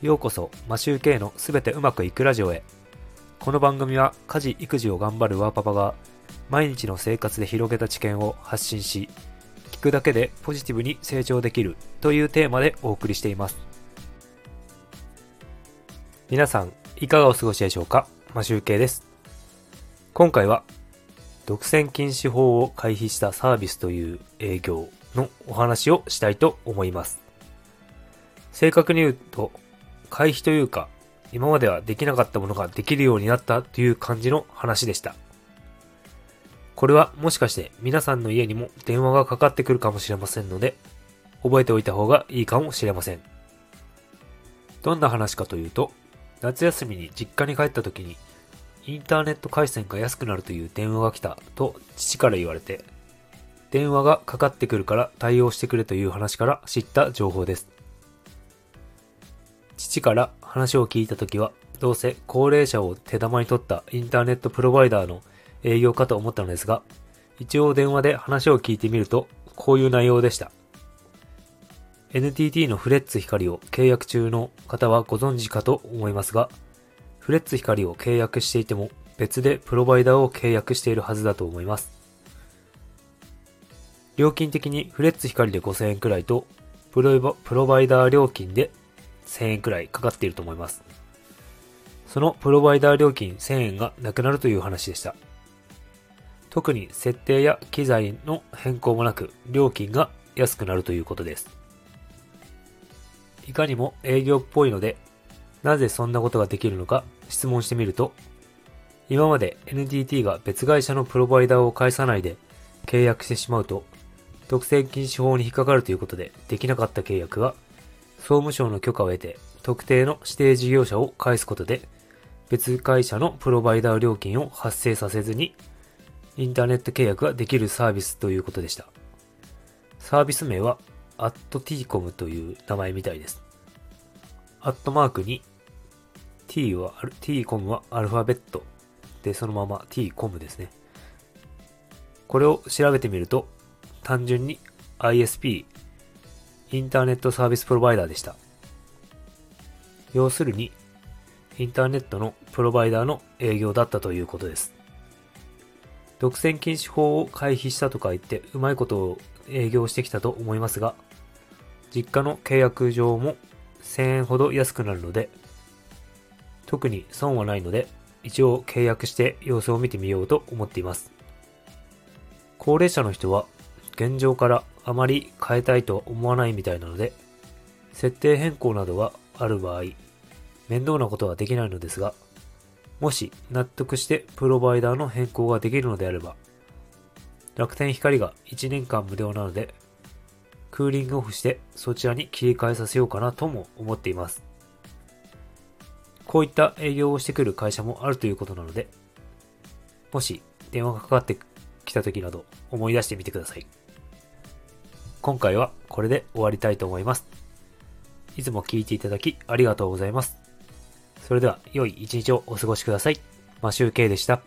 ようこそ、マシューケイのすべてうまくいくラジオへ。この番組は家事・育児を頑張るワーパパが毎日の生活で広げた知見を発信し、聞くだけでポジティブに成長できるというテーマでお送りしています。皆さん、いかがお過ごしでしょうか？マシューケイです。今回は、独占禁止法を回避したサービスという営業のお話をしたいと思います。正確に言うと、回避というか、今まではできなかったものができるようになったという感じの話でした。これはもしかして皆さんの家にも電話がかかってくるかもしれませんので、覚えておいた方がいいかもしれません。どんな話かというと、夏休みに実家に帰った時に、インターネット回線が安くなるという電話が来たと父から言われて、電話がかかってくるから対応してくれという話から知った情報です。から話を聞いた時は、どうせ高齢者を手玉に取ったインターネットプロバイダーの営業かと思ったのですが、一応電話で話を聞いてみると、こういう内容でした。NTT のフレッツ光を契約中の方はご存知かと思いますが、フレッツ光を契約していても別でプロバイダーを契約しているはずだと思います。料金的にフレッツ光で5000円くらいと、プロバイダー料金で1000円くらいかかっていると思います。そのプロバイダー料金1000円がなくなるという話でした。特に設定や機材の変更もなく料金が安くなるということです。いかにも営業っぽいので、なぜそんなことができるのか質問してみると、今まで NTT が別会社のプロバイダーを介さないで契約してしまうと、独占禁止法に引っかかるということでできなかった契約が総務省の許可を得て、特定の指定事業者を返すことで、別会社のプロバイダー料金を発生させずに、インターネット契約ができるサービスということでした。サービス名は、アット tcom という名前みたいです。アットマークに、t は、tcom はアルファベットで、そのまま tcom ですね。これを調べてみると、単純に ISP インターネットサービスプロバイダーでした。要するに、インターネットのプロバイダーの営業だったということです。独占禁止法を回避したとか言ってうまいことを営業してきたと思いますが、実家の契約上も1000円ほど安くなるので、特に損はないので、一応契約して様子を見てみようと思っています。高齢者の人は現状からあまり変えたいとは思わないみたいなので、設定変更などがある場合、面倒なことはできないのですが、もし納得してプロバイダーの変更ができるのであれば、楽天光が1年間無料なので、クーリングオフしてそちらに切り替えさせようかなとも思っています。こういった営業をしてくる会社もあるということなので、もし電話がかかってきた時など思い出してみてください。今回はこれで終わりたいと思います。いつも聞いていただきありがとうございます。それでは良い一日をお過ごしください。マシューケイでした。